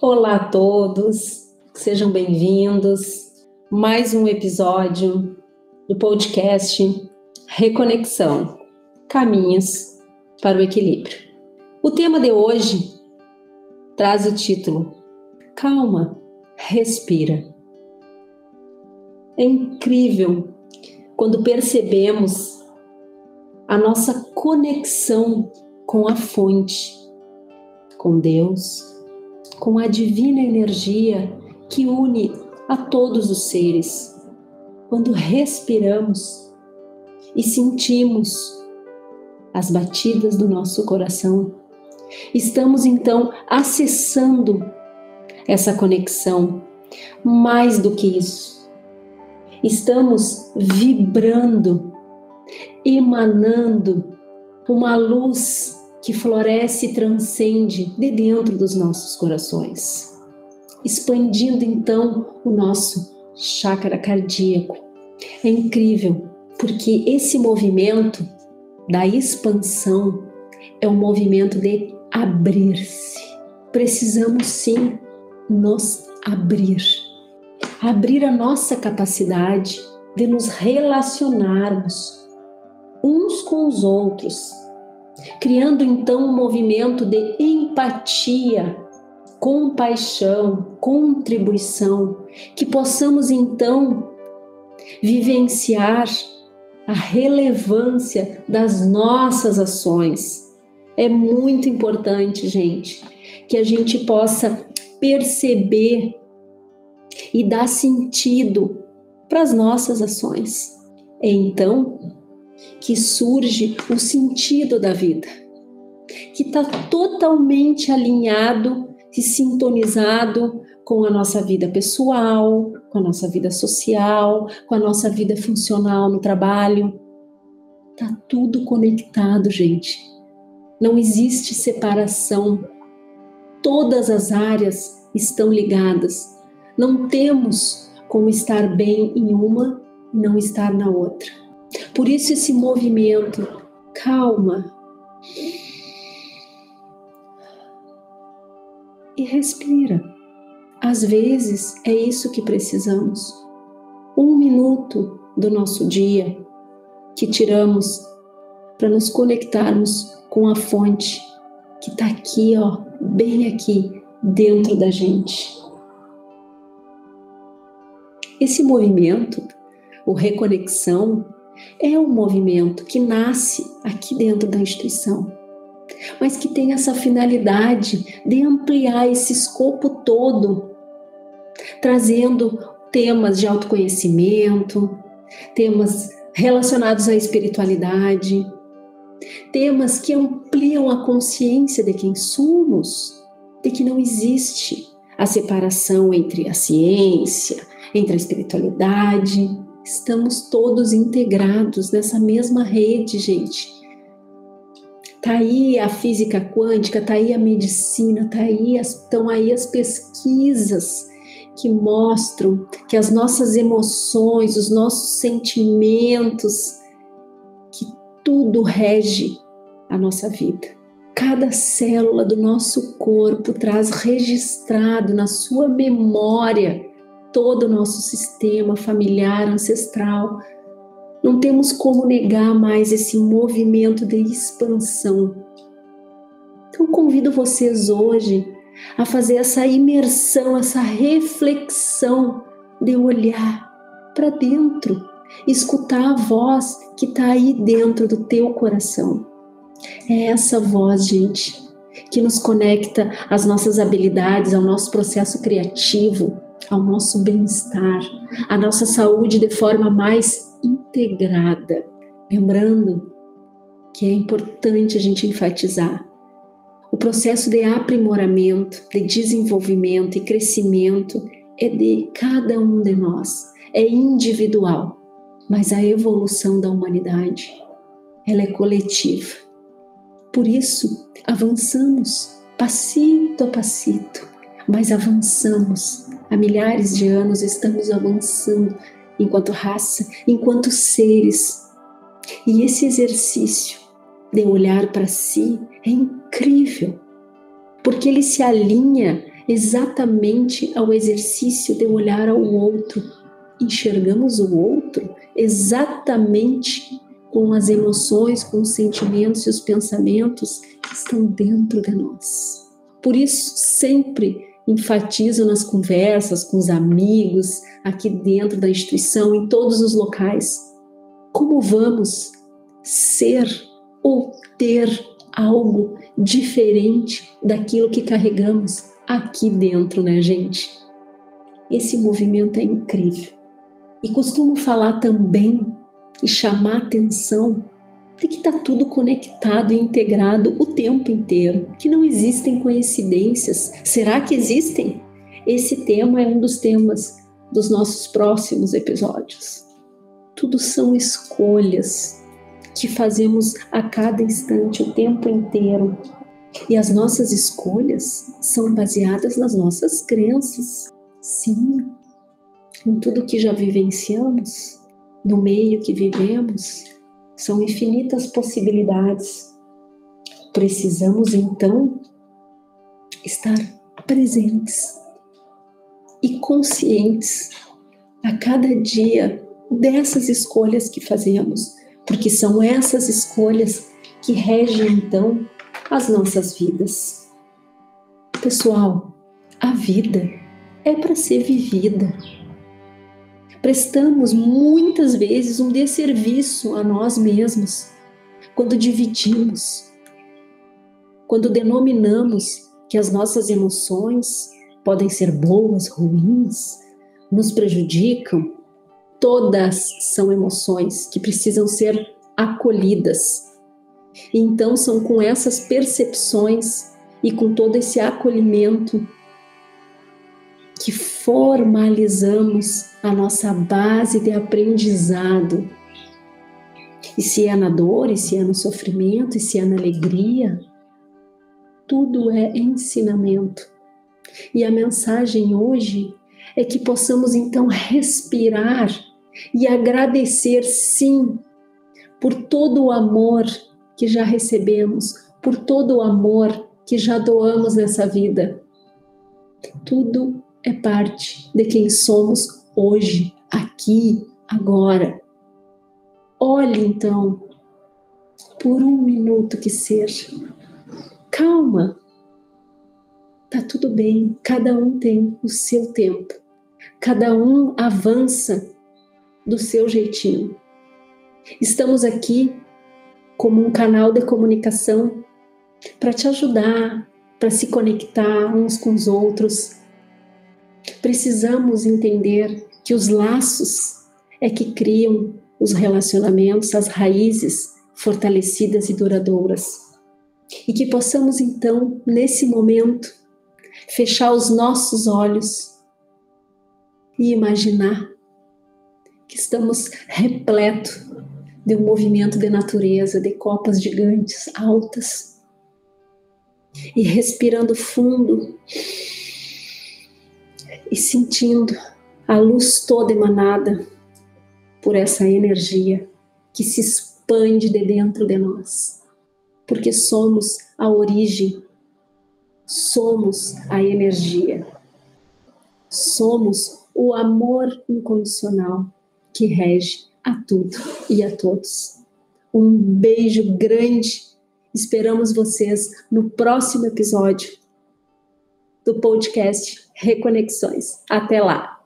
Olá a todos, sejam bem-vindos. Mais um episódio do podcast Reconexão Caminhos para o Equilíbrio. O tema de hoje traz o título Calma, respira. É incrível quando percebemos a nossa conexão com a fonte, com Deus, com a divina energia que une a todos os seres. Quando respiramos e sentimos as batidas do nosso coração, estamos então acessando essa conexão. Mais do que isso, estamos vibrando, emanando uma luz que floresce e transcende de dentro dos nossos corações, expandindo então o nosso chácara cardíaco. É incrível, porque esse movimento da expansão é um movimento de abrir-se. Precisamos sim nos abrir, abrir a nossa capacidade de nos relacionarmos uns com os outros criando então um movimento de empatia, compaixão, contribuição, que possamos então vivenciar a relevância das nossas ações. É muito importante, gente, que a gente possa perceber e dar sentido para as nossas ações. Então, que surge o sentido da vida, que está totalmente alinhado e sintonizado com a nossa vida pessoal, com a nossa vida social, com a nossa vida funcional no trabalho. Tá tudo conectado, gente. Não existe separação. Todas as áreas estão ligadas. Não temos como estar bem em uma e não estar na outra. Por isso, esse movimento, calma. E respira. Às vezes é isso que precisamos. Um minuto do nosso dia que tiramos para nos conectarmos com a fonte que está aqui, ó, bem aqui dentro da gente. Esse movimento, o reconexão, é um movimento que nasce aqui dentro da instituição, mas que tem essa finalidade de ampliar esse escopo todo, trazendo temas de autoconhecimento, temas relacionados à espiritualidade, temas que ampliam a consciência de quem somos, de que não existe a separação entre a ciência, entre a espiritualidade Estamos todos integrados nessa mesma rede, gente. Tá aí a física quântica, tá aí a medicina, tá aí estão aí as pesquisas que mostram que as nossas emoções, os nossos sentimentos, que tudo rege a nossa vida. Cada célula do nosso corpo traz registrado na sua memória todo o nosso sistema familiar, ancestral. Não temos como negar mais esse movimento de expansão. Então, convido vocês hoje a fazer essa imersão, essa reflexão de olhar para dentro, escutar a voz que está aí dentro do teu coração. É essa voz, gente, que nos conecta às nossas habilidades, ao nosso processo criativo, ao nosso bem-estar, à nossa saúde de forma mais integrada. Lembrando que é importante a gente enfatizar o processo de aprimoramento, de desenvolvimento e crescimento é de cada um de nós, é individual, mas a evolução da humanidade ela é coletiva. Por isso, avançamos passito a passito, mas avançamos Há milhares de anos estamos avançando enquanto raça, enquanto seres. E esse exercício de olhar para si é incrível, porque ele se alinha exatamente ao exercício de olhar ao outro. Enxergamos o outro exatamente com as emoções, com os sentimentos e os pensamentos que estão dentro de nós. Por isso, sempre enfatizo nas conversas com os amigos, aqui dentro da instituição, em todos os locais, como vamos ser ou ter algo diferente daquilo que carregamos aqui dentro, né, gente? Esse movimento é incrível. E costumo falar também e chamar atenção que está tudo conectado e integrado o tempo inteiro, que não existem coincidências. Será que existem? Esse tema é um dos temas dos nossos próximos episódios. Tudo são escolhas que fazemos a cada instante, o tempo inteiro. E as nossas escolhas são baseadas nas nossas crenças. Sim, em tudo que já vivenciamos, no meio que vivemos, são infinitas possibilidades. Precisamos então estar presentes e conscientes a cada dia dessas escolhas que fazemos, porque são essas escolhas que regem então as nossas vidas. Pessoal, a vida é para ser vivida prestamos muitas vezes um desserviço a nós mesmos quando dividimos, quando denominamos que as nossas emoções podem ser boas, ruins, nos prejudicam. Todas são emoções que precisam ser acolhidas. E então são com essas percepções e com todo esse acolhimento que formalizamos a nossa base de aprendizado. E se é na dor, e se é no sofrimento, e se é na alegria, tudo é ensinamento. E a mensagem hoje é que possamos então respirar e agradecer, sim, por todo o amor que já recebemos, por todo o amor que já doamos nessa vida. Tudo é parte de quem somos hoje, aqui, agora. Olhe então, por um minuto que seja. Calma. Tá tudo bem, cada um tem o seu tempo. Cada um avança do seu jeitinho. Estamos aqui como um canal de comunicação para te ajudar, para se conectar uns com os outros, Precisamos entender que os laços é que criam os relacionamentos, as raízes fortalecidas e duradouras. E que possamos então, nesse momento, fechar os nossos olhos e imaginar que estamos repleto de um movimento de natureza, de copas gigantes altas. E respirando fundo, e sentindo a luz toda emanada por essa energia que se expande de dentro de nós, porque somos a origem, somos a energia, somos o amor incondicional que rege a tudo e a todos. Um beijo grande. Esperamos vocês no próximo episódio do podcast Reconexões. Até lá!